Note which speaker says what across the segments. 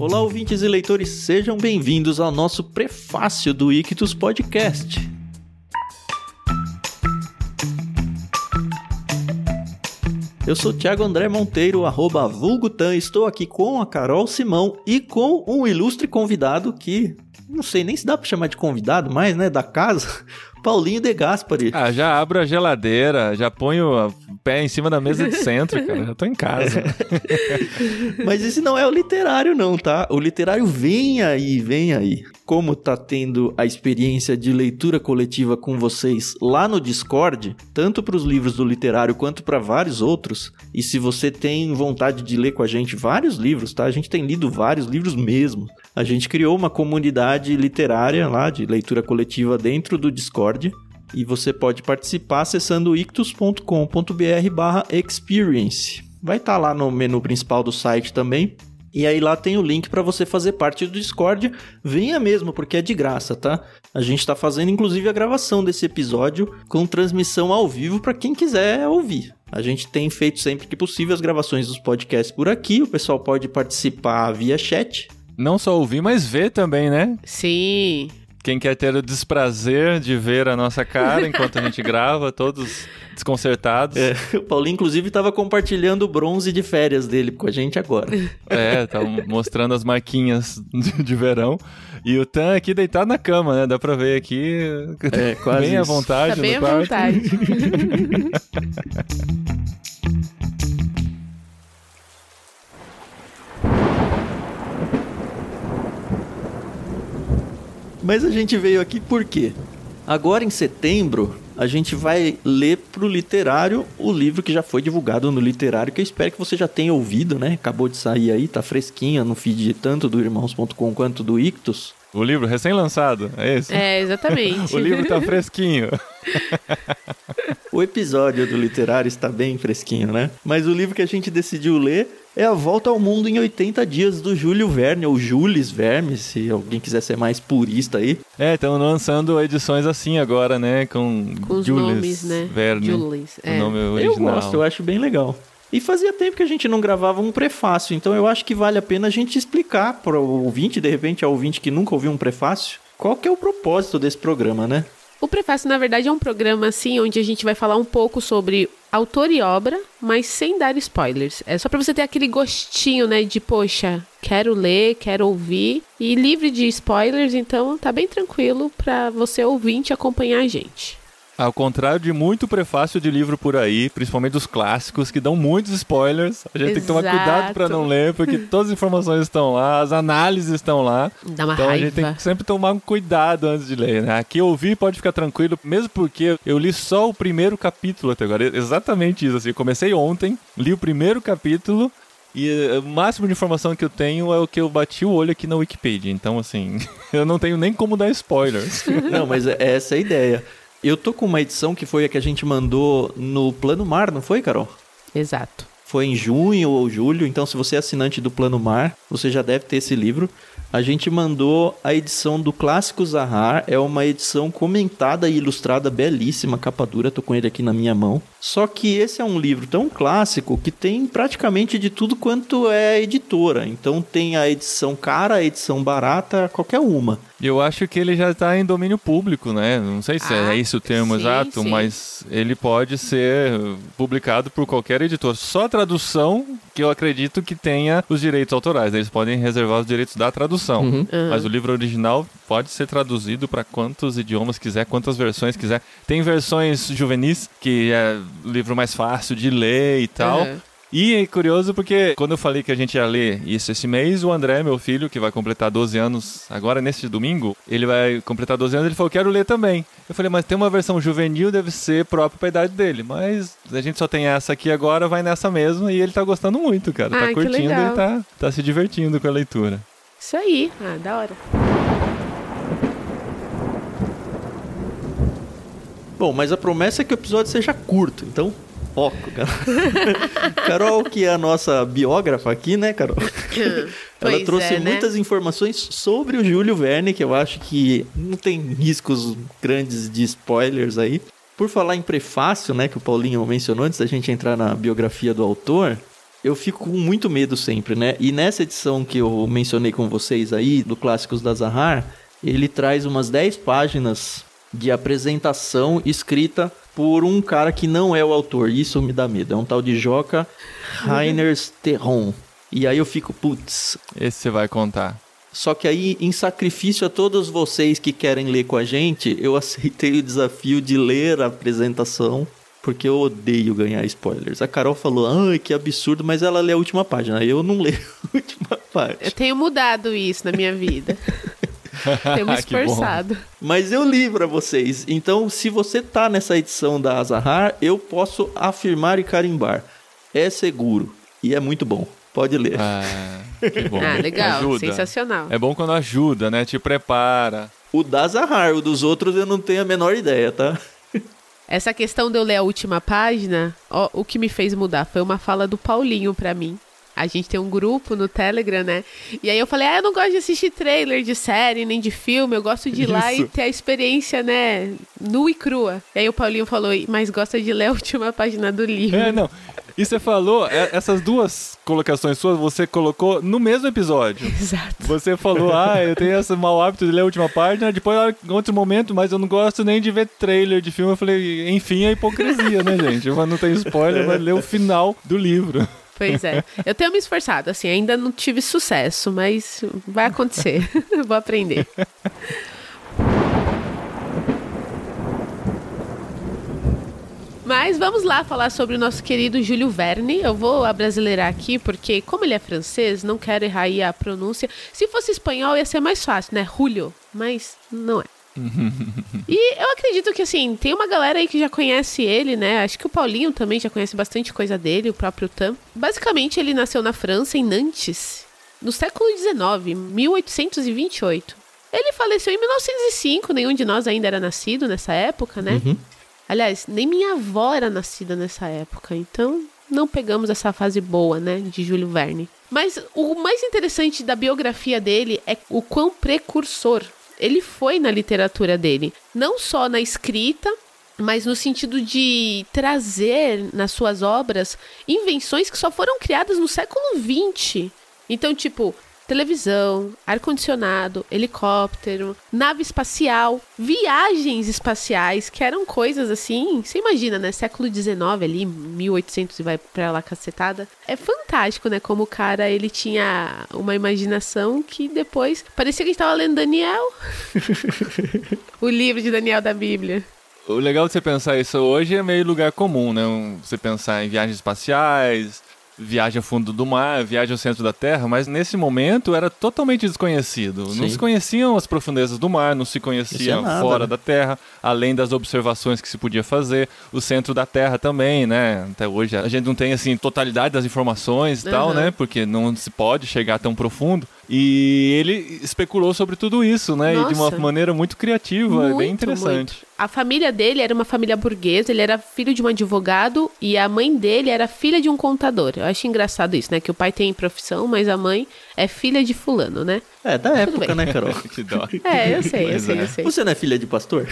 Speaker 1: Olá, ouvintes e leitores, sejam bem-vindos ao nosso prefácio do Ictus Podcast. Eu sou Thiago André Monteiro, arroba Vulgutan, estou aqui com a Carol Simão e com um ilustre convidado que não sei nem se dá para chamar de convidado mais, né, da casa, Paulinho De Gaspari.
Speaker 2: Ah, já abro a geladeira, já ponho o pé em cima da mesa de centro, cara. Já tô em casa.
Speaker 1: Mas esse não é o literário, não, tá? O literário vem aí, vem aí. Como tá tendo a experiência de leitura coletiva com vocês lá no Discord, tanto para os livros do literário quanto para vários outros, e se você tem vontade de ler com a gente vários livros, tá? A gente tem lido vários livros mesmo. A gente criou uma comunidade literária lá de leitura coletiva dentro do Discord e você pode participar acessando ictus.com.br barra experience. Vai estar tá lá no menu principal do site também. E aí lá tem o link para você fazer parte do Discord. Venha mesmo, porque é de graça, tá? A gente está fazendo inclusive a gravação desse episódio com transmissão ao vivo para quem quiser ouvir. A gente tem feito sempre que possível as gravações dos podcasts por aqui. O pessoal pode participar via chat.
Speaker 2: Não só ouvir, mas ver também, né?
Speaker 3: Sim.
Speaker 2: Quem quer ter o desprazer de ver a nossa cara enquanto a gente grava, todos desconcertados.
Speaker 1: É, o Paulinho, inclusive, estava compartilhando o bronze de férias dele com a gente agora.
Speaker 2: É, tá mostrando as marquinhas de verão. E o Tan aqui deitado na cama, né? Dá pra ver aqui.
Speaker 1: É, quase.
Speaker 2: Bem à vontade.
Speaker 3: Tá bem
Speaker 2: à
Speaker 3: vontade.
Speaker 1: Mas a gente veio aqui por quê? Agora em setembro, a gente vai ler pro literário o livro que já foi divulgado no literário, que eu espero que você já tenha ouvido, né? Acabou de sair aí, tá fresquinha no feed tanto do irmãos.com quanto do Ictus.
Speaker 2: O livro recém-lançado, é esse?
Speaker 3: É, exatamente.
Speaker 2: o livro tá fresquinho.
Speaker 1: o episódio do literário está bem fresquinho, né? Mas o livro que a gente decidiu ler é A Volta ao Mundo em 80 Dias, do Júlio Verne, ou Jules Verne, se alguém quiser ser mais purista aí.
Speaker 2: É, estão lançando edições assim agora, né? Com,
Speaker 3: Com os
Speaker 2: Jules
Speaker 3: nomes, né?
Speaker 2: Verne.
Speaker 3: Jules,
Speaker 2: o
Speaker 3: é.
Speaker 2: nome original.
Speaker 1: Eu gosto, eu acho bem legal. E fazia tempo que a gente não gravava um prefácio, então eu acho que vale a pena a gente explicar para o ouvinte, de repente, ao ouvinte que nunca ouviu um prefácio, qual que é o propósito desse programa, né?
Speaker 3: O Prefácio, na verdade, é um programa assim onde a gente vai falar um pouco sobre autor e obra, mas sem dar spoilers. É só para você ter aquele gostinho, né, de poxa, quero ler, quero ouvir e livre de spoilers, então tá bem tranquilo para você ouvinte acompanhar a gente.
Speaker 2: Ao contrário de muito prefácio de livro por aí, principalmente dos clássicos, que dão muitos spoilers, a gente tem que tomar cuidado para não ler, porque todas as informações estão lá, as análises estão lá.
Speaker 3: Dá uma
Speaker 2: então
Speaker 3: raiva.
Speaker 2: a gente tem que sempre tomar um cuidado antes de ler, né? Aqui ouvir pode ficar tranquilo, mesmo porque eu li só o primeiro capítulo até agora. Exatamente isso, assim. Eu comecei ontem, li o primeiro capítulo. E uh, o máximo de informação que eu tenho é o que eu bati o olho aqui na Wikipedia. Então, assim, eu não tenho nem como dar spoilers.
Speaker 1: Não, mas é essa é a ideia. Eu tô com uma edição que foi a que a gente mandou no Plano Mar, não foi, Carol?
Speaker 3: Exato.
Speaker 1: Foi em junho ou julho, então se você é assinante do Plano Mar, você já deve ter esse livro. A gente mandou a edição do Clássico Zahar, é uma edição comentada e ilustrada, belíssima, capa dura, tô com ele aqui na minha mão. Só que esse é um livro tão clássico que tem praticamente de tudo quanto é editora. Então tem a edição cara, a edição barata, qualquer uma.
Speaker 2: E eu acho que ele já está em domínio público, né? Não sei se
Speaker 3: Ah,
Speaker 2: é esse o termo
Speaker 3: sim,
Speaker 2: exato,
Speaker 3: sim.
Speaker 2: mas ele pode ser publicado por qualquer editor. Só a tradução que eu acredito que tenha os direitos autorais. Eles podem reservar os direitos da tradução.
Speaker 1: Uhum.
Speaker 2: Mas o livro original pode ser traduzido para quantos idiomas quiser, quantas versões quiser. Tem versões juvenis, que é o livro mais fácil de ler e tal.
Speaker 3: Uhum.
Speaker 2: E é curioso porque quando eu falei que a gente ia ler isso esse mês, o André, meu filho, que vai completar 12 anos agora neste domingo, ele vai completar 12 anos, ele falou, quero ler também. Eu falei, mas tem uma versão juvenil, deve ser própria para a idade dele. Mas a gente só tem essa aqui agora, vai nessa mesmo, e ele tá gostando muito, cara. Tá
Speaker 3: que
Speaker 2: curtindo,
Speaker 3: legal.
Speaker 2: ele tá, tá se divertindo com a leitura.
Speaker 3: Isso aí. Ah, da hora.
Speaker 1: Bom, mas a promessa é que o episódio seja curto, então foco, cara. Carol, que é a nossa biógrafa aqui, né, Carol? Ela trouxe
Speaker 3: é, né?
Speaker 1: muitas informações sobre o Júlio Verne, que eu acho que não tem riscos grandes de spoilers aí. Por falar em prefácio, né, que o Paulinho mencionou antes da gente entrar na biografia do autor, eu fico com muito medo sempre, né? E nessa edição que eu mencionei com vocês aí, do Clássicos da Zahar, ele traz umas 10 páginas de apresentação escrita por um cara que não é o autor. Isso me dá medo. É um tal de Joca Reiners Terron. E aí eu fico, putz.
Speaker 2: Esse você vai contar.
Speaker 1: Só que aí, em sacrifício a todos vocês que querem ler com a gente, eu aceitei o desafio de ler a apresentação, porque eu odeio ganhar spoilers. A Carol falou, ai, que absurdo, mas ela lê a última página. Eu não leio a última página.
Speaker 3: Eu tenho mudado isso na minha vida. tenho me esforçado.
Speaker 1: Mas eu li pra vocês. Então, se você tá nessa edição da Azahar, eu posso afirmar e carimbar. É seguro e é muito bom. Pode ler.
Speaker 2: Ah, que bom.
Speaker 3: Ah, legal.
Speaker 2: Ajuda.
Speaker 3: Sensacional.
Speaker 2: É bom quando ajuda, né? Te prepara.
Speaker 1: O da Zahar, o dos outros eu não tenho a menor ideia, tá?
Speaker 3: Essa questão de eu ler a última página, ó, o que me fez mudar foi uma fala do Paulinho pra mim. A gente tem um grupo no Telegram, né? E aí eu falei, ah, eu não gosto de assistir trailer de série, nem de filme, eu gosto de ir lá e
Speaker 1: Isso.
Speaker 3: ter a experiência, né, nua e crua. E aí o Paulinho falou, mas gosta de ler a última página do livro.
Speaker 2: É, não. E você falou, é, essas duas colocações suas você colocou no mesmo episódio.
Speaker 3: Exato.
Speaker 2: Você falou, ah, eu tenho esse mau hábito de ler a última página, depois em outro momento, mas eu não gosto nem de ver trailer de filme. Eu falei, enfim, é hipocrisia, né, gente? Mas não tem spoiler, vai ler o final do livro.
Speaker 3: Pois é. Eu tenho me esforçado, assim, ainda não tive sucesso, mas vai acontecer. Vou aprender. Mas vamos lá falar sobre o nosso querido Júlio Verne. Eu vou abrasileirar aqui, porque como ele é francês, não quero errar aí a pronúncia. Se fosse espanhol, ia ser mais fácil, né? Julio. Mas não é. E eu acredito que, assim, tem uma galera aí que já conhece ele, né? Acho que o Paulinho também já conhece bastante coisa dele, o próprio Tam. Basicamente, ele nasceu na França, em Nantes, no século XIX, 1828. Ele faleceu em 1905, nenhum de nós ainda era nascido nessa época, né? Aliás, nem minha avó era nascida nessa época, então não pegamos essa fase boa, né, de Júlio Verne. Mas o mais interessante da biografia dele é o quão precursor ele foi na literatura dele. Não só na escrita, mas no sentido de trazer nas suas obras invenções que só foram criadas no século XX. Então, tipo, televisão, ar-condicionado, helicóptero, nave espacial, viagens espaciais, que eram coisas assim, você imagina, né? Século XIX ali, 1800 e vai pra lá cacetada. É fantástico, né? Como o cara, ele tinha uma imaginação que depois parecia que a gente tava lendo Daniel. o livro de Daniel da Bíblia.
Speaker 2: O legal de você pensar isso hoje é meio lugar comum, né? Você pensar em viagens espaciais, viagem ao fundo do mar, viagem ao centro da Terra, mas nesse momento era totalmente desconhecido. Não
Speaker 1: Sim.
Speaker 2: se conheciam as profundezas do mar, não se
Speaker 1: Isso
Speaker 2: conhecia
Speaker 1: é nada,
Speaker 2: fora
Speaker 1: né?
Speaker 2: da Terra, além das observações que se podia fazer, o centro da Terra também, né? Até hoje a gente não tem assim totalidade das informações e tal,
Speaker 3: Uhum.
Speaker 2: né? Porque não se pode chegar tão profundo. E ele especulou sobre tudo isso, né? E de uma
Speaker 3: Nossa.
Speaker 2: maneira muito criativa,
Speaker 3: Muito,
Speaker 2: bem interessante.
Speaker 3: muito. A família dele era uma família burguesa, ele era filho de um advogado e a mãe dele era filha de um contador. Eu acho engraçado isso, né? Que o pai tem profissão, mas a mãe é filha de fulano, né?
Speaker 1: É, da época,
Speaker 3: bem.
Speaker 1: né, Carol?
Speaker 2: Que dó.
Speaker 3: É, eu sei, eu sei,
Speaker 2: é.
Speaker 3: eu sei.
Speaker 1: Você não é filha de pastor?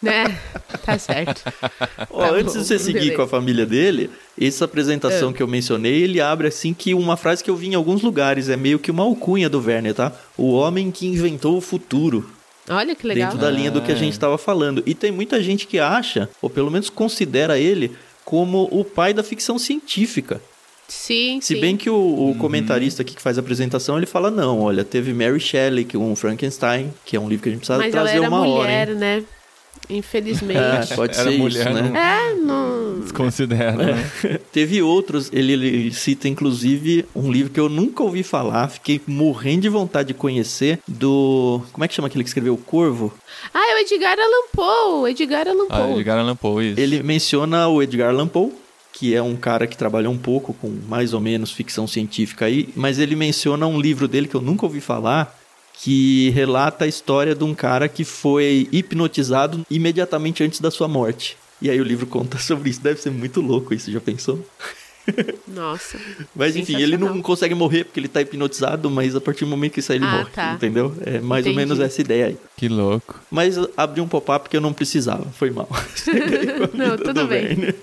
Speaker 3: Né? Tá certo.
Speaker 1: Ó,
Speaker 3: Tá
Speaker 1: antes
Speaker 3: bom,
Speaker 1: de você seguir
Speaker 3: beleza.
Speaker 1: com a família dele, essa apresentação
Speaker 3: É.
Speaker 1: que eu mencionei, ele abre assim que uma frase que eu vi em alguns lugares, é meio que uma alcunha do Werner, tá? O homem que inventou o futuro.
Speaker 3: Olha que legal.
Speaker 1: Dentro da linha do que a
Speaker 2: Ah.
Speaker 1: gente estava falando. E tem muita gente que acha, ou pelo menos considera ele, como o pai da ficção científica.
Speaker 3: Sim,
Speaker 1: Se
Speaker 3: sim.
Speaker 1: bem que o, o comentarista aqui que faz a apresentação, ele fala, não, olha, teve Mary Shelley, que é um Frankenstein, que é um livro que a gente precisa
Speaker 3: Mas ela
Speaker 1: trazer
Speaker 3: era
Speaker 1: uma
Speaker 3: mulher,
Speaker 1: hora, hein?
Speaker 3: né? Infelizmente.
Speaker 1: É, pode
Speaker 2: Era
Speaker 1: ser
Speaker 2: mulher,
Speaker 1: isso, né?
Speaker 2: não-
Speaker 3: É, não.
Speaker 2: Desconsidera, né?
Speaker 1: Teve outros, ele, ele cita inclusive um livro que eu nunca ouvi falar, fiquei morrendo de vontade de conhecer, do... Como é que chama aquele que escreveu O Corvo?
Speaker 3: Ah, é o Edgar Allan Poe. Edgar Allan
Speaker 2: Ah,
Speaker 3: Poe.
Speaker 2: Edgar Allan Poe, isso.
Speaker 1: Ele menciona o Edgar Allan Poe, que é um cara que trabalhou um pouco com mais ou menos ficção científica aí, mas ele menciona um livro dele que eu nunca ouvi falar, que relata a história de um cara que foi hipnotizado imediatamente antes da sua morte. E aí o livro conta sobre isso. Deve ser muito louco isso, já pensou?
Speaker 3: Nossa.
Speaker 1: Mas enfim, ele não consegue morrer porque ele tá hipnotizado, mas a partir do momento que sai ele
Speaker 3: Ah,
Speaker 1: morre,
Speaker 3: tá.
Speaker 1: entendeu? É mais ou
Speaker 3: Entendi.
Speaker 1: menos essa ideia aí.
Speaker 2: Que louco.
Speaker 1: Mas abri um pop-up que eu não precisava, foi mal.
Speaker 3: Não,
Speaker 1: vida
Speaker 3: tudo
Speaker 1: do
Speaker 3: bem.
Speaker 1: Werner.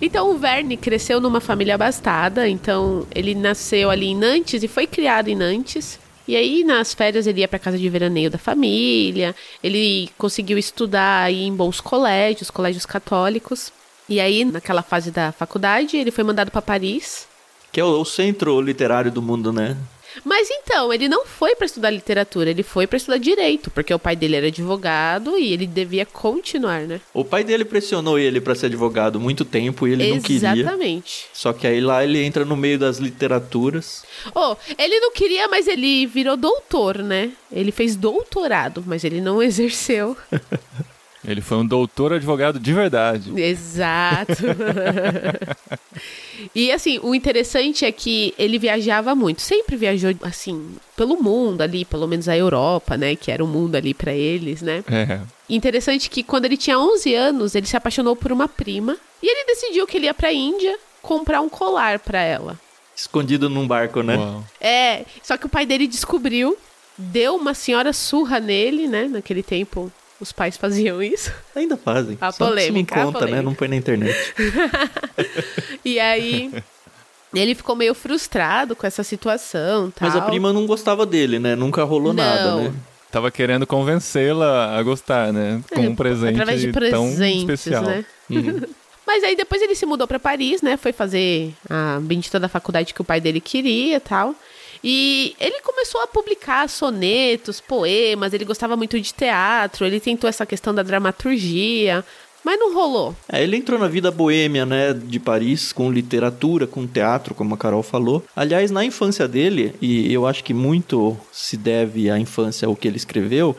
Speaker 3: Então o Verne cresceu numa família abastada, então ele nasceu ali em Nantes e foi criado em Nantes. E aí nas férias ele ia para casa de veraneio da família, ele conseguiu estudar em bons colégios, colégios católicos. E aí naquela fase da faculdade ele foi mandado para Paris.
Speaker 1: Que é o centro literário do mundo, né?
Speaker 3: Mas então, ele não foi para estudar literatura, ele foi para estudar direito, porque o pai dele era advogado e ele devia continuar, né?
Speaker 1: O pai dele pressionou ele para ser advogado muito tempo e ele
Speaker 3: Exatamente.
Speaker 1: não queria.
Speaker 3: Exatamente.
Speaker 1: Só que aí lá ele entra no meio das literaturas.
Speaker 3: Oh, ele não queria, mas ele virou doutor, né? Ele fez doutorado, mas ele não exerceu.
Speaker 2: Ele foi um doutor advogado de verdade.
Speaker 3: Exato. e assim, o interessante é que ele viajava muito, sempre viajou assim pelo mundo ali, pelo menos a Europa, né, que era o mundo ali para eles, né?
Speaker 2: É.
Speaker 3: Interessante que quando ele tinha 11 anos, ele se apaixonou por uma prima e ele decidiu que ele ia para Índia comprar um colar para ela.
Speaker 1: Escondido num barco, né?
Speaker 2: Uau.
Speaker 3: É, só que o pai dele descobriu, deu uma senhora surra nele, né? Naquele tempo os pais faziam isso.
Speaker 1: Ainda fazem.
Speaker 3: A
Speaker 1: Só que
Speaker 3: polêmica, a
Speaker 1: conta, né?
Speaker 3: polêmica.
Speaker 1: Não põe na internet.
Speaker 3: E aí ele ficou meio frustrado com essa situação, tal.
Speaker 1: Mas a prima não gostava dele, né? Nunca rolou nada,
Speaker 3: Não.
Speaker 1: né?
Speaker 2: Tava querendo convencê-la a gostar, né? Com um presente
Speaker 3: É, através de
Speaker 2: tão
Speaker 3: presentes,
Speaker 2: especial.
Speaker 3: né?
Speaker 1: Uhum.
Speaker 3: Mas aí depois ele se mudou pra Paris, né? Foi fazer a bendita da faculdade que o pai dele queria, tal. E ele começou a publicar sonetos, poemas, ele gostava muito de teatro, ele tentou essa questão da dramaturgia, mas não rolou.
Speaker 1: É, ele entrou na vida boêmia, né, de Paris, com literatura, com teatro, como a Carol falou. Aliás, na infância dele, e eu acho que muito se deve à infância ao que ele escreveu,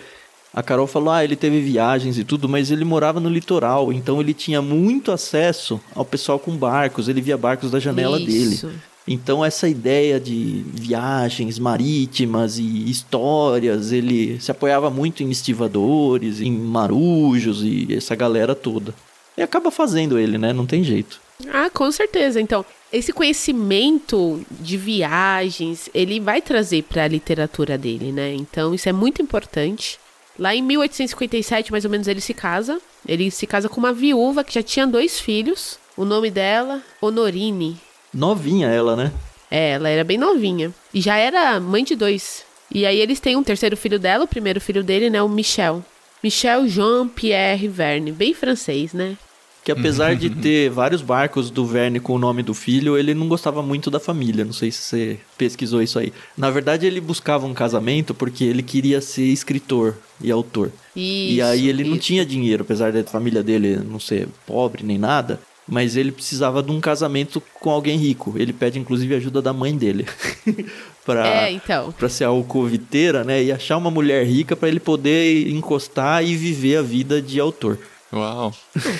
Speaker 1: a Carol falou, ah, ele teve viagens e tudo, mas ele morava no litoral, então ele tinha muito acesso ao pessoal com barcos, ele via barcos da janela
Speaker 3: Isso.
Speaker 1: dele. Então essa ideia de viagens marítimas e histórias, ele se apoiava muito em estivadores, em marujos e essa galera toda. E acaba fazendo ele, né? Não tem jeito.
Speaker 3: Ah, com certeza. Então, esse conhecimento de viagens, ele vai trazer para a literatura dele, né? Então, isso é muito importante. Lá em 1857, mais ou menos, ele se casa. Ele se casa com uma viúva que já tinha dois filhos. O nome dela, Honorine.
Speaker 1: Novinha ela, né?
Speaker 3: É, ela era bem novinha. E já era mãe de dois. E aí eles têm um terceiro filho dela, o primeiro filho dele, né? O Michel. Michel Jean-Pierre Verne. Bem francês, né?
Speaker 1: Que apesar de ter vários barcos do Verne com o nome do filho, ele não gostava muito da família. Não sei se você pesquisou isso aí. Na verdade, ele buscava um casamento porque ele queria ser escritor e autor. e aí ele não
Speaker 3: isso.
Speaker 1: tinha dinheiro, apesar da família dele não ser pobre nem nada. Mas ele precisava de um casamento com alguém rico. Ele pede inclusive ajuda da mãe dele. pra,
Speaker 3: É, então.
Speaker 1: pra ser alcoviteira, né? E achar uma mulher rica pra ele poder encostar e viver a vida de autor.
Speaker 2: Uau.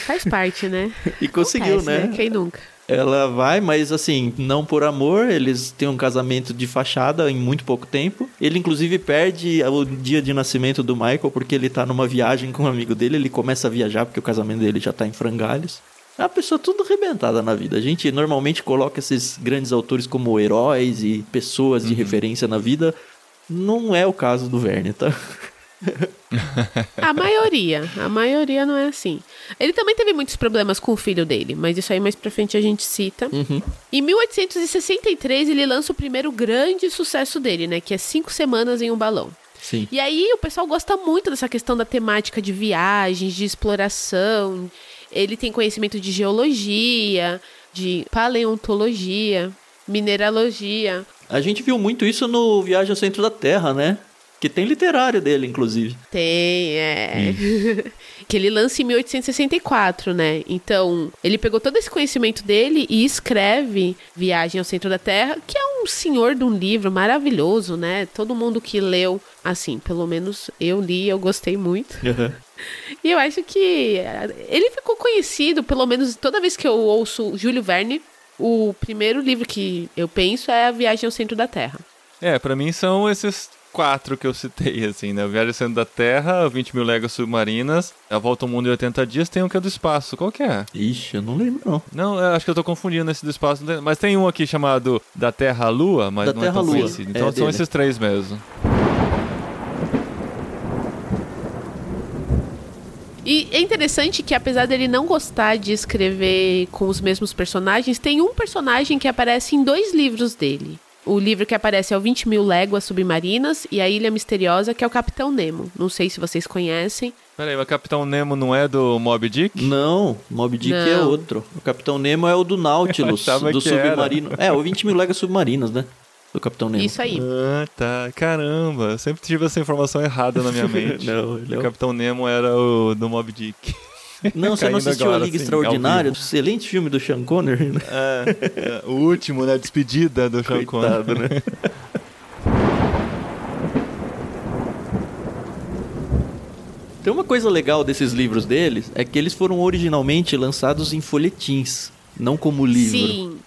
Speaker 3: Faz parte, né?
Speaker 1: E conseguiu,
Speaker 3: Acontece,
Speaker 1: né?
Speaker 3: Quem nunca?
Speaker 1: Ela vai, mas assim, não por amor, eles têm um casamento de fachada em muito pouco tempo. Ele, inclusive, perde o dia de nascimento do Michael porque ele tá numa viagem com um amigo dele. Ele começa a viajar porque o casamento dele já tá em frangalhos. É uma pessoa tudo arrebentada na vida. A gente normalmente coloca esses grandes autores como heróis e pessoas de referência na vida. Não é o caso do Verne, tá?
Speaker 3: A maioria. A maioria não é assim. Ele também teve muitos problemas com o filho dele, mas isso aí mais pra frente a gente cita. Em 1863, ele lança o primeiro grande sucesso dele, né? Que é Cinco Semanas em um Balão.
Speaker 1: Sim.
Speaker 3: E aí o pessoal gosta muito dessa questão da temática de viagens, de exploração. Ele tem conhecimento de geologia, de paleontologia, mineralogia.
Speaker 1: A gente viu muito isso no Viagem ao Centro da Terra, né? Que tem literário dele, inclusive.
Speaker 3: Tem, é. que ele lança em 1864, né? Então, ele pegou todo esse conhecimento dele e escreve Viagem ao Centro da Terra, que é um senhor de um livro maravilhoso, né? Todo mundo que leu, assim, pelo menos eu li, eu gostei muito. E eu acho que eh, ele ficou conhecido, pelo menos toda vez que eu ouço Júlio Verne, o primeiro livro que eu penso é A Viagem ao Centro da Terra.
Speaker 2: É, pra mim são esses quatro que eu citei, assim, né? Viagem ao Centro da Terra, 20 mil léguas submarinas, A Volta ao Mundo em 80 Dias, tem um que é do espaço. Qual que é?
Speaker 1: Ixi, eu não lembro, não.
Speaker 2: Não, eu acho que eu tô confundindo esse do espaço. Mas tem um aqui chamado Da Terra à Lua, mas
Speaker 1: Da
Speaker 2: não
Speaker 1: Terra
Speaker 2: é tão
Speaker 1: Lua,
Speaker 2: conhecido. Então
Speaker 1: é
Speaker 2: são
Speaker 1: dele.
Speaker 2: esses três mesmo.
Speaker 3: E é interessante que, apesar dele não gostar de escrever com os mesmos personagens, tem um personagem que aparece em dois livros dele. O livro que aparece é o 20 Mil Léguas Submarinas e a Ilha Misteriosa, que é o Capitão Nemo. Não sei se vocês conhecem.
Speaker 2: Peraí, mas Capitão Nemo não é do Mob Dick?
Speaker 1: Não, Mob Dick é
Speaker 3: Não.
Speaker 1: outro. O Capitão Nemo é o do Nautilus, do
Speaker 2: que era.
Speaker 1: submarino. É, o 20 mil léguas submarinas, né? Do Capitão Nemo.
Speaker 3: Isso aí.
Speaker 2: Ah, tá. Caramba, eu sempre tive essa informação errada na minha mente.
Speaker 1: Não, é
Speaker 2: O
Speaker 1: o...
Speaker 2: Capitão Nemo era o do Mob Dick.
Speaker 1: Não, você não assistiu
Speaker 2: agora,
Speaker 1: a Liga
Speaker 2: assim,
Speaker 1: Extraordinária? Excelente filme do Sean Connery, né?
Speaker 2: É, é, o último, né? Despedida do Sean Connery.
Speaker 1: Coitado, né? Tem uma coisa legal desses livros deles, é que eles foram originalmente lançados em folhetins, não como livro.
Speaker 3: Sim.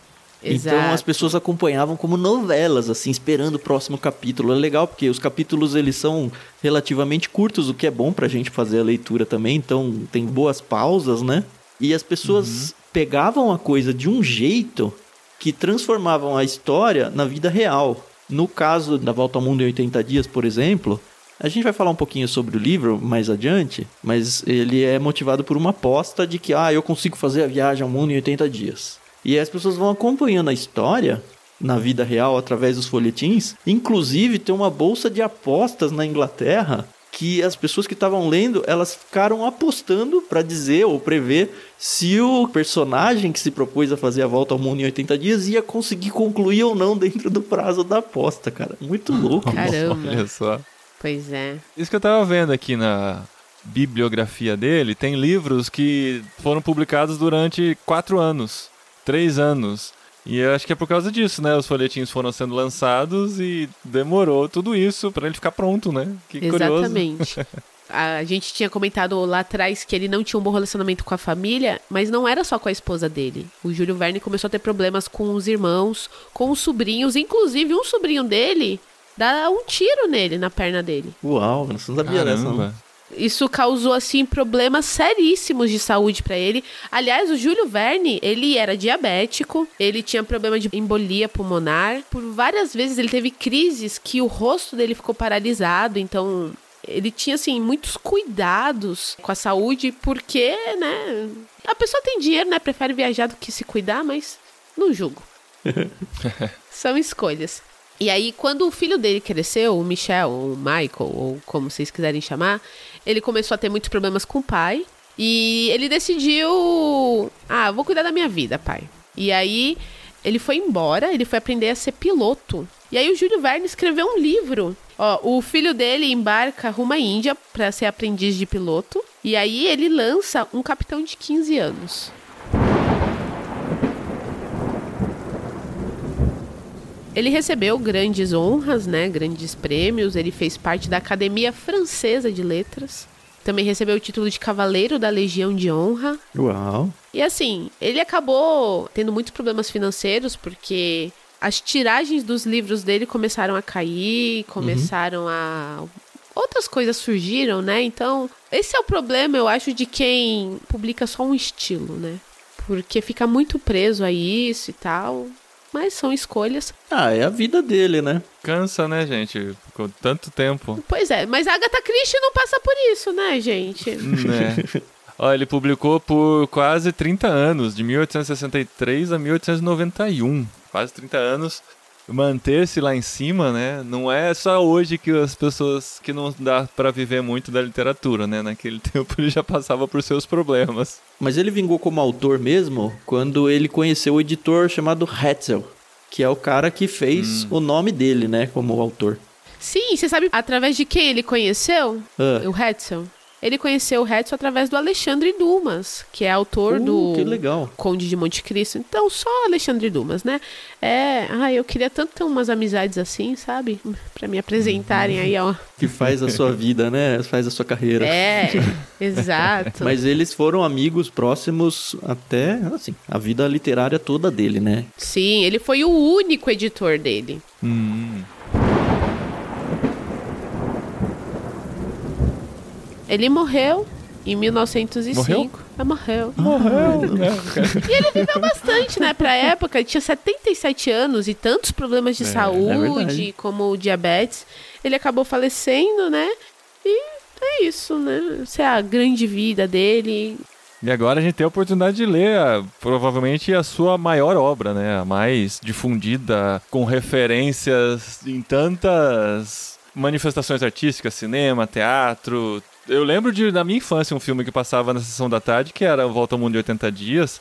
Speaker 1: Então as
Speaker 3: Exato.
Speaker 1: pessoas acompanhavam como novelas, assim, esperando o próximo capítulo. É legal porque os capítulos eles são relativamente curtos, o que é bom pra gente fazer a leitura também. Então tem boas pausas, né? E as pessoas pegavam a coisa de um jeito que transformavam a história na vida real. No caso da Volta ao Mundo em 80 dias, por exemplo, a gente vai falar um pouquinho sobre o livro mais adiante, mas ele é motivado por uma aposta de que, ah, eu consigo fazer a viagem ao mundo em 80 dias. E as pessoas vão acompanhando a história na vida real através dos folhetins. Inclusive, tem uma bolsa de apostas na Inglaterra que as pessoas que estavam lendo, elas ficaram apostando para dizer ou prever se o personagem que se propôs a fazer a volta ao mundo em 80 dias ia conseguir concluir ou não dentro do prazo da aposta, cara. Muito louco.
Speaker 3: Caramba.
Speaker 2: Olha só.
Speaker 3: Pois é.
Speaker 2: Isso que eu tava vendo aqui na bibliografia dele, tem livros que foram publicados durante quatro anos, três anos. E eu acho que é por causa disso, né? Os folhetinhos foram sendo lançados e demorou tudo isso pra ele ficar pronto, né? Que curioso.
Speaker 3: Exatamente. A gente tinha comentado lá atrás que ele não tinha um bom relacionamento com a família, mas não era só com a esposa dele. O Júlio Verne começou a ter problemas com os irmãos, com os sobrinhos, inclusive um sobrinho dele dá um tiro nele, na perna dele.
Speaker 1: Uau, eu não sabia dessa. não.
Speaker 3: Isso causou assim problemas seríssimos de saúde pra ele. Aliás, o Júlio Verne, ele era diabético, ele tinha problema de embolia pulmonar. Por várias vezes ele teve crises que o rosto dele ficou paralisado, então ele tinha assim muitos cuidados com a saúde, porque, né, a pessoa tem dinheiro, né, prefere viajar do que se cuidar, mas não julgo. São escolhas. E aí, quando o filho dele cresceu, o Michel, ou o Michael, ou como vocês quiserem chamar, ele começou a ter muitos problemas com o pai. E ele decidiu: Ah, vou cuidar da minha vida, pai. E aí, ele foi embora, ele foi aprender a ser piloto. E aí, o Júlio Verne escreveu um livro. Ó, o filho dele embarca rumo à Índia para ser aprendiz de piloto. E aí, ele lança um capitão de 15 anos. Ele recebeu grandes honras, né, grandes prêmios. Ele fez parte da Academia Francesa de Letras. Também recebeu o título de Cavaleiro da Legião de Honra.
Speaker 1: Uau.
Speaker 3: E assim, ele acabou tendo muitos problemas financeiros porque as tiragens dos livros dele começaram a cair, começaram a outras coisas surgiram, né? Então, esse é o problema, eu acho, de quem publica só um estilo, né? Porque fica muito preso a isso e tal. Mas são escolhas.
Speaker 1: Ah, é a vida dele, né?
Speaker 2: Cansa, né, gente? Ficou tanto tempo.
Speaker 3: Pois é, mas a Agatha Christie não passa por isso, né, gente?
Speaker 2: né? Ó, ele publicou por quase 30 anos, de 1863 a 1891. Quase 30 anos. Manter-se lá em cima, né? Não é só hoje que as pessoas que não dá pra viver muito da literatura, né? Naquele tempo ele já passava por seus problemas.
Speaker 1: Mas ele vingou como autor mesmo quando ele conheceu o editor chamado Hetzel, que é o cara que fez o nome dele, né, como autor.
Speaker 3: Sim, você sabe através de quem ele conheceu
Speaker 1: Ah.
Speaker 3: o Hetzel? Ele conheceu o Hetzel através do Alexandre Dumas, que é autor
Speaker 1: Uh,
Speaker 3: do
Speaker 1: que legal.
Speaker 3: Conde de Monte Cristo. Então, só Alexandre Dumas, né? É, ai, eu queria tanto ter umas amizades assim, sabe? Pra me apresentarem aí, ó.
Speaker 1: Que faz a sua vida, né? Faz a sua carreira.
Speaker 3: É, exato.
Speaker 1: Mas eles foram amigos próximos até, assim, a vida literária toda dele, né?
Speaker 3: Sim, ele foi o único editor dele.
Speaker 2: Hum.
Speaker 3: Ele morreu em 1905.
Speaker 2: Morreu?
Speaker 3: Ah, morreu.
Speaker 2: Morreu, né?
Speaker 3: E ele viveu bastante, né? Pra época, ele tinha 77 anos e tantos problemas de
Speaker 2: É, é
Speaker 3: saúde,
Speaker 1: verdade.
Speaker 3: como o diabetes. Ele acabou falecendo, né? E é isso, né? Essa é a grande vida dele.
Speaker 2: E agora a gente tem a oportunidade de ler a, provavelmente a sua maior obra, né? A mais difundida, com referências em tantas manifestações artísticas, cinema, teatro. Eu lembro de, da minha infância, um filme que passava na sessão da tarde, que era Volta ao Mundo em 80 Dias.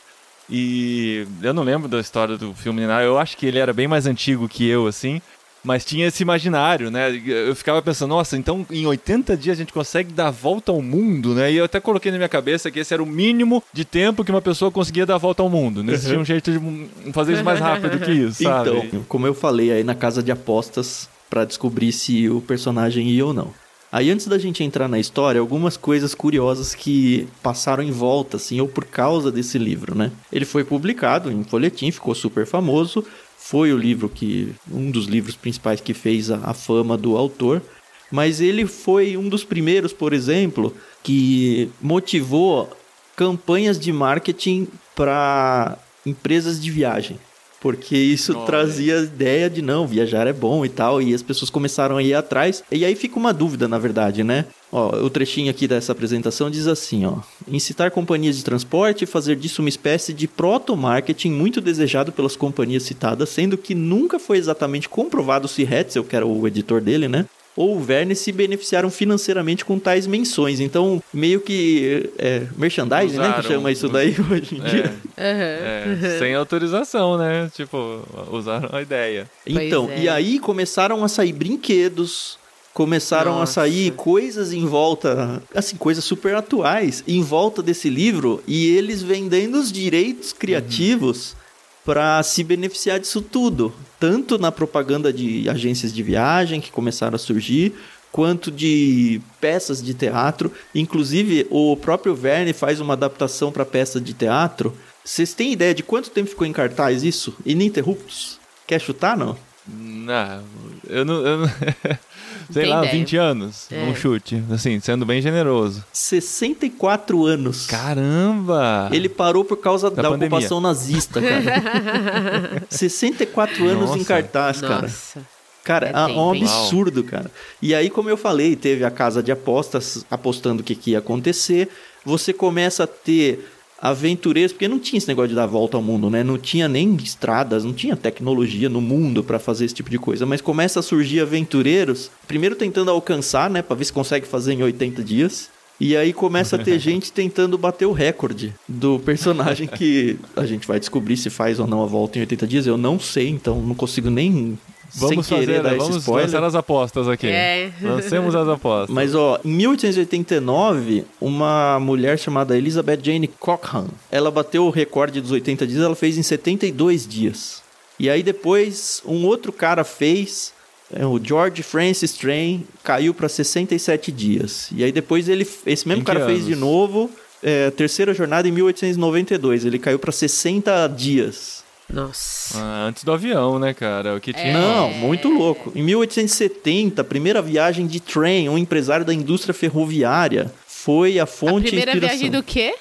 Speaker 2: E eu não lembro da história do filme, eu acho que ele era bem mais antigo que eu, assim. Mas tinha esse imaginário, né? Eu ficava pensando, nossa, então em 80 dias a gente consegue dar a volta ao mundo, né? E eu até coloquei na minha cabeça que esse era o mínimo de tempo que uma pessoa conseguia dar a volta ao mundo. Não existia um jeito de fazer isso mais rápido que isso, sabe?
Speaker 1: Então, como eu falei aí na casa de apostas, para descobrir se o personagem ia ou não. Aí antes da gente entrar na história, algumas coisas curiosas que passaram em volta, assim, ou por causa desse livro, né? Ele foi publicado em folhetim, ficou super famoso, foi o livro que um dos livros principais que fez a, a fama do autor, mas ele foi um dos primeiros, por exemplo, que motivou campanhas de marketing para empresas de viagem. Porque isso Olha. trazia a ideia de não, viajar é bom e tal, e as pessoas começaram a ir atrás. E aí fica uma dúvida, na verdade, né? Ó, o trechinho aqui dessa apresentação diz assim, ó: incitar companhias de transporte e fazer disso uma espécie de proto-marketing muito desejado pelas companhias citadas, sendo que nunca foi exatamente comprovado se Hetzel, que era o editor dele, né, ou o Verne se beneficiaram financeiramente com tais menções. Então, meio que é, merchandising, Usaram, né? Que chama isso daí hoje em é, dia.
Speaker 2: É, sem autorização, né? Tipo, usaram a ideia.
Speaker 1: Então, e é. aí começaram a sair brinquedos, começaram Nossa. a sair coisas em volta, assim, coisas super atuais em volta desse livro e eles vendendo os direitos criativos. Uhum para se beneficiar disso tudo, tanto na propaganda de agências de viagem que começaram a surgir, quanto de peças de teatro. Inclusive, o próprio Verne faz uma adaptação para peça de teatro. Vocês têm ideia de quanto tempo ficou em cartaz isso? Ininterruptos? Quer chutar, não?
Speaker 2: Não, eu não. Eu não... sei lá, ideia. 20 anos, é. um chute, assim, sendo bem generoso.
Speaker 1: 64 anos.
Speaker 2: Caramba!
Speaker 1: Ele parou por causa da, da ocupação nazista, cara. 64 anos Nossa. em cartaz, cara. Nossa. Cara, é, é um absurdo, cara. E aí, como eu falei, teve a casa de apostas apostando o que, que ia acontecer. Você começa a ter aventureiros, porque não tinha esse negócio de dar volta ao mundo, né? Não tinha nem estradas, não tinha tecnologia no mundo para fazer esse tipo de coisa, mas começa a surgir aventureiros, primeiro tentando alcançar, né, para ver se consegue fazer em 80 dias. E aí começa a ter gente tentando bater o recorde do personagem que a gente vai descobrir se faz ou não a volta em 80 dias. Eu não sei, então não consigo nem
Speaker 2: Vamos
Speaker 1: Sem
Speaker 2: fazer, né? vamos lançar as apostas aqui. É. Lancemos as apostas.
Speaker 1: Mas, ó, em 1889, uma mulher chamada Elizabeth Jane Cochrane, ela bateu o recorde dos 80 dias, ela fez em 72 dias. E aí depois, um outro cara fez, é, o George Francis Train, caiu para 67 dias. E aí depois ele, esse mesmo cara anos? fez de novo, é, terceira jornada em 1892, ele caiu para 60 dias.
Speaker 3: Nossa.
Speaker 2: Ah, antes do avião, né, cara? O que tinha.
Speaker 1: Não, muito louco. Em 1870, a primeira viagem de trem, um empresário da indústria ferroviária, foi a fonte a
Speaker 3: primeira
Speaker 1: inspiração.
Speaker 3: viagem do quê?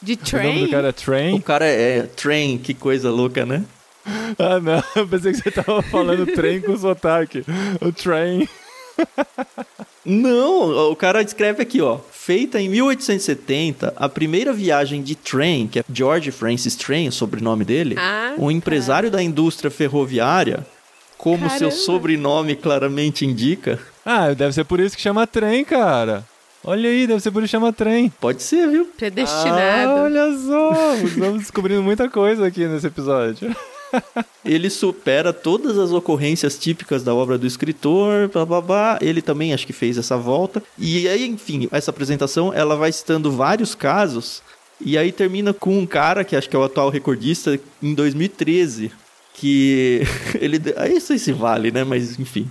Speaker 3: De train? O
Speaker 2: nome do cara é Train?
Speaker 1: O cara é, é Train, que coisa louca, né?
Speaker 2: Ah, não. Eu pensei que você tava falando trem com sotaque. O Train.
Speaker 1: Não, o cara escreve aqui, ó. Feita em 1870, a primeira viagem de trem, que é George Francis Train, o sobrenome dele, ah, um empresário tá. da indústria ferroviária, como Caramba. seu sobrenome claramente indica.
Speaker 2: Ah, deve ser por isso que chama trem, cara. Olha aí, deve ser por isso que chama trem.
Speaker 1: Pode ser, viu?
Speaker 3: Predestinado.
Speaker 2: Ah, olha só, estamos descobrindo muita coisa aqui nesse episódio.
Speaker 1: ele supera todas as ocorrências típicas da obra do escritor, blá, blá, blá. Ele também acho que fez essa volta. E aí, enfim, essa apresentação, ela vai citando vários casos e aí termina com um cara que acho que é o atual recordista em 2013, que ele aí não sei se vale, né, mas enfim,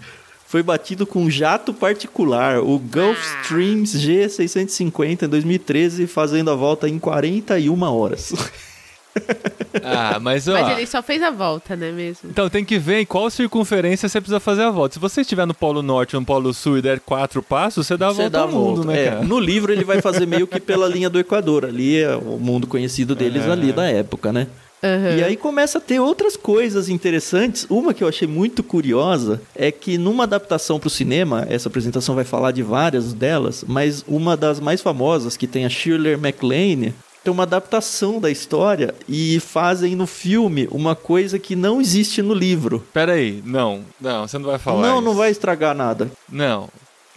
Speaker 1: foi batido com um jato particular, o Gulfstream G650 em 2013, fazendo a volta em 41 horas.
Speaker 2: Ah, mas ó.
Speaker 3: Mas ele só fez a volta, né mesmo?
Speaker 2: Então tem que ver em qual circunferência você precisa fazer a volta. Se você estiver no Polo Norte ou no Polo Sul e der quatro passos, você dá a você volta dá ao volta. mundo, né,
Speaker 1: é,
Speaker 2: cara?
Speaker 1: No livro ele vai fazer meio que pela linha do Equador. Ali é o mundo conhecido deles é. ali da época, né?
Speaker 3: Aham.
Speaker 1: E aí começa a ter outras coisas interessantes. Uma que eu achei muito curiosa é que numa adaptação para o cinema, essa apresentação vai falar de várias delas, mas uma das mais famosas, que tem a Shirley MacLaine, tem uma adaptação da história e fazem no filme uma coisa que não existe no livro.
Speaker 2: Pera aí, não, não, você não vai falar
Speaker 1: não,
Speaker 2: isso.
Speaker 1: não vai estragar nada.
Speaker 2: Não,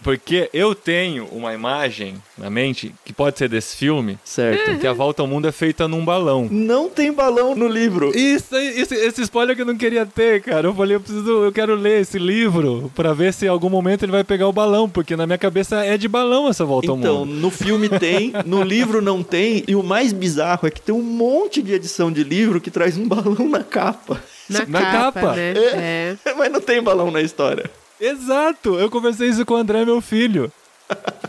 Speaker 2: porque eu tenho uma imagem na mente que pode ser desse filme,
Speaker 1: Certo.
Speaker 2: que a volta ao mundo é feita num balão.
Speaker 1: Não tem balão no livro.
Speaker 2: Isso, esse, esse spoiler que eu não queria ter, cara. Eu falei, eu preciso, eu quero ler esse livro pra ver se em algum momento ele vai pegar o balão, porque na minha cabeça é de balão essa volta ao
Speaker 1: Então,
Speaker 2: mundo.
Speaker 1: no filme tem, no livro não tem, e o mais bizarro é que tem um monte de edição de livro que traz um balão na capa.
Speaker 3: Na,
Speaker 2: Na
Speaker 3: capa,
Speaker 2: capa.
Speaker 3: né?
Speaker 1: É.
Speaker 3: É.
Speaker 1: Mas não tem balão na história.
Speaker 2: Exato! Eu conversei isso com o André, meu filho.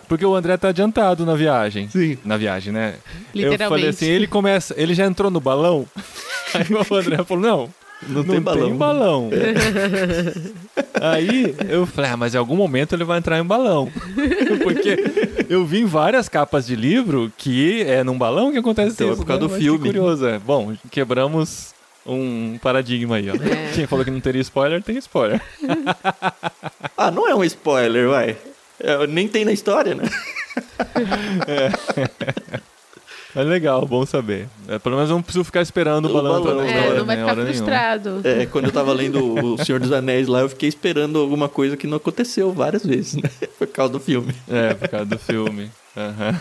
Speaker 2: Porque o André tá adiantado na viagem.
Speaker 1: Sim.
Speaker 2: Na viagem, né? Eu
Speaker 3: Literalmente.
Speaker 2: falei assim, ele começa, ele já entrou no balão? Aí o André falou, não,
Speaker 1: Não,
Speaker 2: não
Speaker 1: tem balão.
Speaker 2: tem balão. Aí eu falei, ah, mas em algum momento ele vai entrar em balão. Porque eu vi em várias capas de livro que é num balão que acontece
Speaker 1: Então, é
Speaker 2: isso.
Speaker 1: por causa
Speaker 2: né?
Speaker 1: do
Speaker 2: Mas que
Speaker 1: filme.
Speaker 2: curioso, é. Bom, quebramos um paradigma aí, ó.
Speaker 3: É.
Speaker 2: Quem falou que não teria spoiler, tem spoiler.
Speaker 1: Ah, não é um spoiler, vai. É, nem tem na história, né?
Speaker 2: É legal, bom saber. É, pelo menos eu não preciso ficar esperando o balão
Speaker 1: balão,
Speaker 3: É,
Speaker 2: história,
Speaker 3: não vai
Speaker 2: né,
Speaker 3: ficar
Speaker 2: hora nenhuma.
Speaker 3: frustrado.
Speaker 1: É, quando eu tava lendo O Senhor dos Anéis lá, eu fiquei esperando alguma coisa que não aconteceu várias vezes, né? Por causa do filme.
Speaker 2: É, por causa do filme. Aham.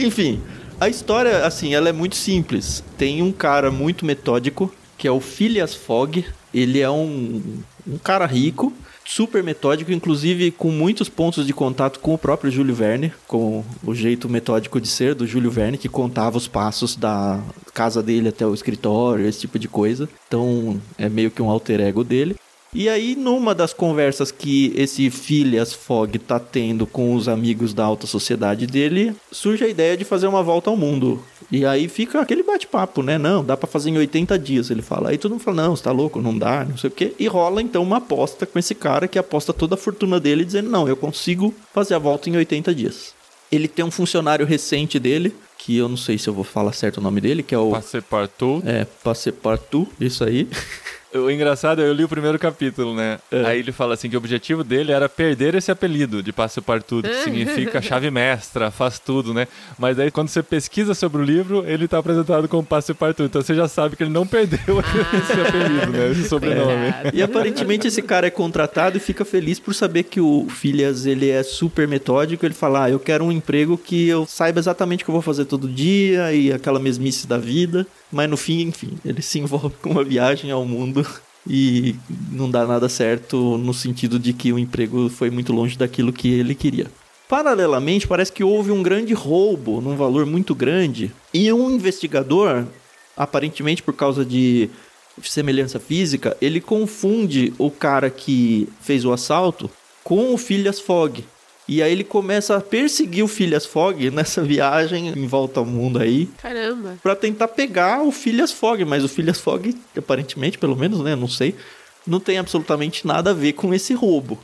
Speaker 1: Enfim, a história, assim, ela é muito simples. Tem um cara muito metódico, que é o Phileas Fogg. Ele é um, um cara rico, super metódico, inclusive com muitos pontos de contato com o próprio Júlio Verne, com o jeito metódico de ser do Júlio Verne, que contava os passos da casa dele até o escritório, esse tipo de coisa. Então, é meio que um alter ego dele. E aí, numa das conversas que esse Phileas Fogg tá tendo com os amigos da alta sociedade dele, surge a ideia de fazer uma volta ao mundo. E aí fica aquele bate-papo, né? Não, dá pra fazer em 80 dias, ele fala. Aí todo mundo fala, não, você tá louco, não dá, não sei o quê. E rola então uma aposta com esse cara que aposta toda a fortuna dele, dizendo, não, eu consigo fazer a volta em 80 dias. Ele tem um funcionário recente dele, que eu não sei se eu vou falar certo o nome dele, que é o...
Speaker 2: Passepartout.
Speaker 1: É, Passepartout, isso aí.
Speaker 2: O engraçado é eu li o primeiro capítulo, né?
Speaker 1: É.
Speaker 2: Aí ele fala assim que o objetivo dele era perder esse apelido de Passepartout, que significa chave mestra, faz tudo, né? Mas aí quando você pesquisa sobre o livro, ele tá apresentado como Passepartout. Então você já sabe que ele não perdeu esse apelido, né? Esse sobrenome.
Speaker 1: E aparentemente esse cara é contratado e fica feliz por saber que o Phileas ele é super metódico. Ele fala: ah, eu quero um emprego que eu saiba exatamente o que eu vou fazer todo dia e aquela mesmice da vida. Mas no fim, enfim, ele se envolve com uma viagem ao mundo e não dá nada certo no sentido de que o emprego foi muito longe daquilo que ele queria. Paralelamente, parece que houve um grande roubo num valor muito grande e um investigador, aparentemente por causa de semelhança física, ele confunde o cara que fez o assalto com o Phileas Fogg. E aí ele começa a perseguir o Phileas Fogg nessa viagem em volta ao mundo aí,
Speaker 3: Caramba.
Speaker 1: Pra tentar pegar o Phileas Fogg, mas o Phileas Fogg, aparentemente, pelo menos, né, não sei, não tem absolutamente nada a ver com esse roubo.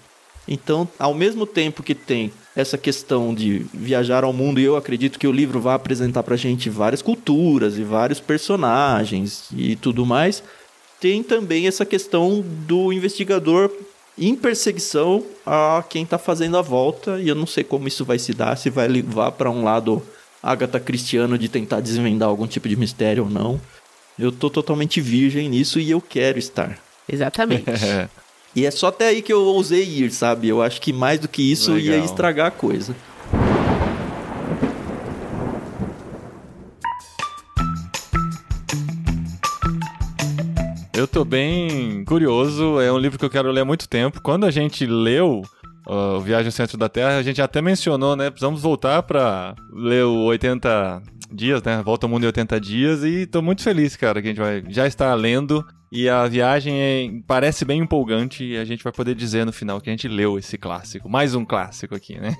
Speaker 1: Então, ao mesmo tempo que tem essa questão de viajar ao mundo, e eu acredito que o livro vai apresentar pra gente várias culturas e vários personagens e tudo mais, tem também essa questão do investigador em perseguição a quem tá fazendo a volta, e eu não sei como isso vai se dar, se vai levar pra um lado Agatha Cristiano de tentar desvendar algum tipo de mistério ou não. Eu tô totalmente virgem nisso e eu quero estar.
Speaker 3: Exatamente.
Speaker 1: E é só até aí que eu ousei ir, sabe? Eu acho que mais do que isso ia
Speaker 2: Legal.
Speaker 1: estragar a coisa.
Speaker 2: Eu tô bem curioso, é um livro que eu quero ler há muito tempo. Quando a gente leu uh, o Viagem ao Centro da Terra, a gente até mencionou, né? Precisamos voltar pra ler o 80 dias, né? Volta ao Mundo em 80 dias e tô muito feliz, cara, que a gente vai já está lendo e a viagem é- parece bem empolgante e a gente vai poder dizer no final que a gente leu esse clássico. Mais um clássico aqui, né?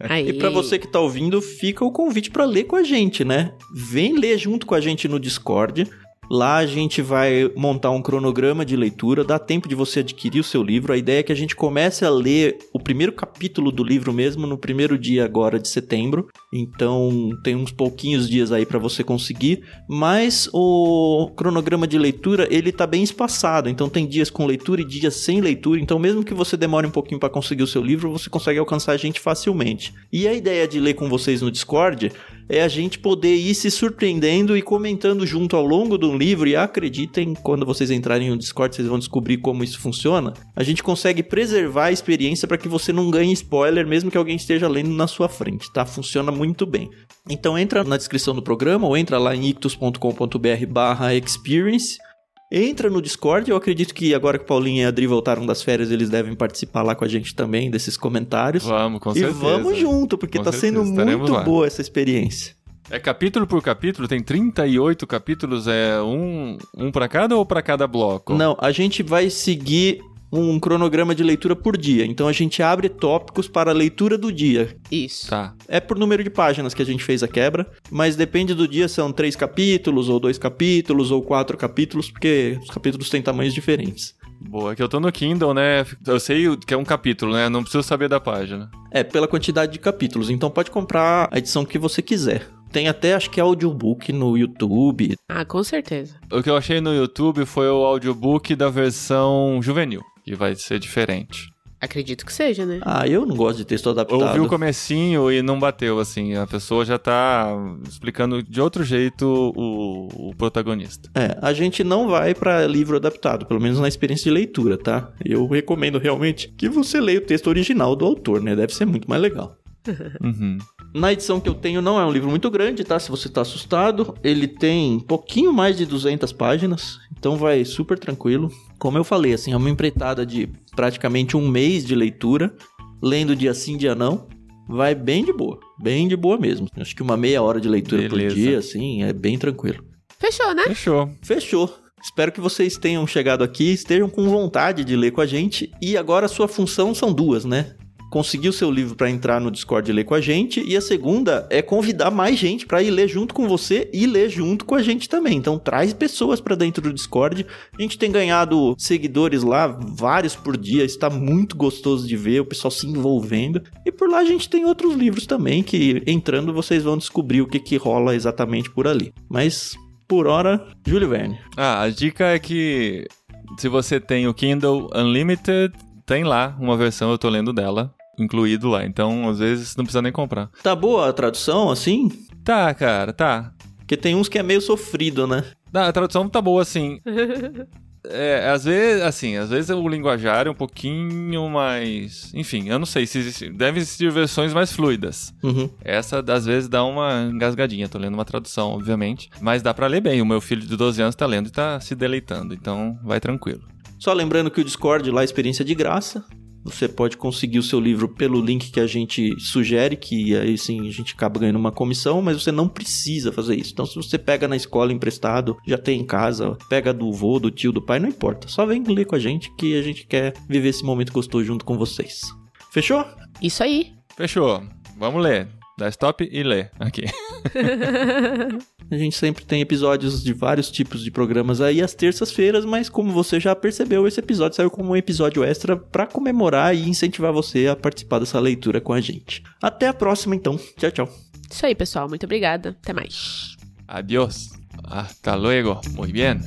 Speaker 3: Aí.
Speaker 1: E pra você que tá ouvindo, fica o convite pra ler com a gente, né? Vem ler junto com a gente no Discord. Lá a gente vai montar um cronograma de leitura, dá tempo de você adquirir o seu livro. A ideia é que a gente comece a ler o primeiro capítulo do livro mesmo no primeiro dia agora de setembro. Então tem uns pouquinhos dias aí para você conseguir, mas o cronograma de leitura, ele tá bem espaçado. Então tem dias com leitura e dias sem leitura. Então mesmo que você demore um pouquinho para conseguir o seu livro, você consegue alcançar a gente facilmente. E a ideia de ler com vocês no Discord é a gente poder ir se surpreendendo e comentando junto ao longo do livro. E acreditem, quando vocês entrarem no Discord, vocês vão descobrir como isso funciona. A gente consegue preservar a experiência para que você não ganhe spoiler, mesmo que alguém esteja lendo na sua frente, tá? Funciona muito bem. Então entra na descrição do programa ou entra lá em ictus.com.br/experience Entra no Discord, eu acredito que agora que o Paulinho e a Adri voltaram das férias, eles devem participar lá com a gente também desses comentários.
Speaker 2: Vamos, com
Speaker 1: e
Speaker 2: certeza.
Speaker 1: E vamos junto, porque com tá certeza. sendo Estaremos muito lá. boa essa experiência.
Speaker 2: É capítulo por capítulo? Tem 38 capítulos? É um, um para cada ou para cada bloco?
Speaker 1: Não, a gente vai seguir um cronograma de leitura por dia. Então a gente abre tópicos para a leitura do dia.
Speaker 3: Isso.
Speaker 2: Tá.
Speaker 1: É por número de páginas que a gente fez a quebra, mas depende do dia, são três capítulos, ou dois capítulos, ou quatro capítulos, porque os capítulos têm tamanhos diferentes.
Speaker 2: Boa, é que eu tô no Kindle, né? Eu sei que é um capítulo, né? Não preciso saber da página.
Speaker 1: É, pela quantidade de capítulos. Então pode comprar a edição que você quiser. Tem até, acho que é audiobook no YouTube.
Speaker 3: Ah, com certeza.
Speaker 2: O que eu achei no YouTube foi o audiobook da versão juvenil que vai ser diferente.
Speaker 3: Acredito que seja, né?
Speaker 1: Ah, eu não gosto de texto adaptado.
Speaker 2: Ouvi o comecinho e não bateu, assim. A pessoa já tá explicando de outro jeito o, o protagonista.
Speaker 1: É, a gente não vai para livro adaptado, pelo menos na experiência de leitura, tá? Eu recomendo realmente que você leia o texto original do autor, né? Deve ser muito mais legal.
Speaker 2: uhum.
Speaker 1: Na edição que eu tenho não é um livro muito grande, tá? Se você tá assustado, ele tem um pouquinho mais de 200 páginas, então vai super tranquilo. Como eu falei, assim, é uma empreitada de praticamente um mês de leitura, lendo dia sim, dia não. Vai bem de boa, bem de boa mesmo. Acho que uma meia hora de leitura Beleza. por dia, assim, é bem tranquilo.
Speaker 3: Fechou, né?
Speaker 2: Fechou.
Speaker 1: Fechou. Espero que vocês tenham chegado aqui, estejam com vontade de ler com a gente. E agora a sua função são duas, né? Conseguir o seu livro para entrar no Discord e ler com a gente. E a segunda é convidar mais gente para ir ler junto com você e ler junto com a gente também. Então traz pessoas para dentro do Discord. A gente tem ganhado seguidores lá, vários por dia. Está muito gostoso de ver o pessoal se envolvendo. E por lá a gente tem outros livros também que entrando vocês vão descobrir o que, que rola exatamente por ali. Mas por hora, Júlio Verne.
Speaker 2: Ah, a dica é que se você tem o Kindle Unlimited, tem lá uma versão, eu tô lendo dela incluído lá. Então, às vezes, não precisa nem comprar.
Speaker 1: Tá boa a tradução, assim?
Speaker 2: Tá, cara, tá.
Speaker 1: Porque tem uns que é meio sofrido, né?
Speaker 2: Não, a tradução tá boa, assim. É, às vezes, assim, às vezes o linguajar é um pouquinho mais. Enfim, eu não sei se existe. Deve existir versões mais fluidas.
Speaker 1: Uhum.
Speaker 2: Essa, às vezes, dá uma engasgadinha. Tô lendo uma tradução, obviamente. Mas dá para ler bem. O meu filho de 12 anos tá lendo e tá se deleitando. Então, vai tranquilo.
Speaker 1: Só lembrando que o Discord lá é experiência de graça. Você pode conseguir o seu livro pelo link que a gente sugere, que aí sim a gente acaba ganhando uma comissão, mas você não precisa fazer isso. Então, se você pega na escola emprestado, já tem em casa, pega do vô, do tio, do pai, não importa. Só vem ler com a gente que a gente quer viver esse momento gostoso junto com vocês. Fechou?
Speaker 3: Isso aí.
Speaker 2: Fechou. Vamos ler. Dá stop e lê aqui.
Speaker 1: A gente sempre tem episódios de vários tipos de programas aí às terças-feiras, mas como você já percebeu, esse episódio saiu como um episódio extra para comemorar e incentivar você a participar dessa leitura com a gente. Até a próxima, então. Tchau, tchau.
Speaker 3: Isso aí, pessoal. Muito obrigada. Até mais.
Speaker 2: Adiós. Hasta luego. Muy bien.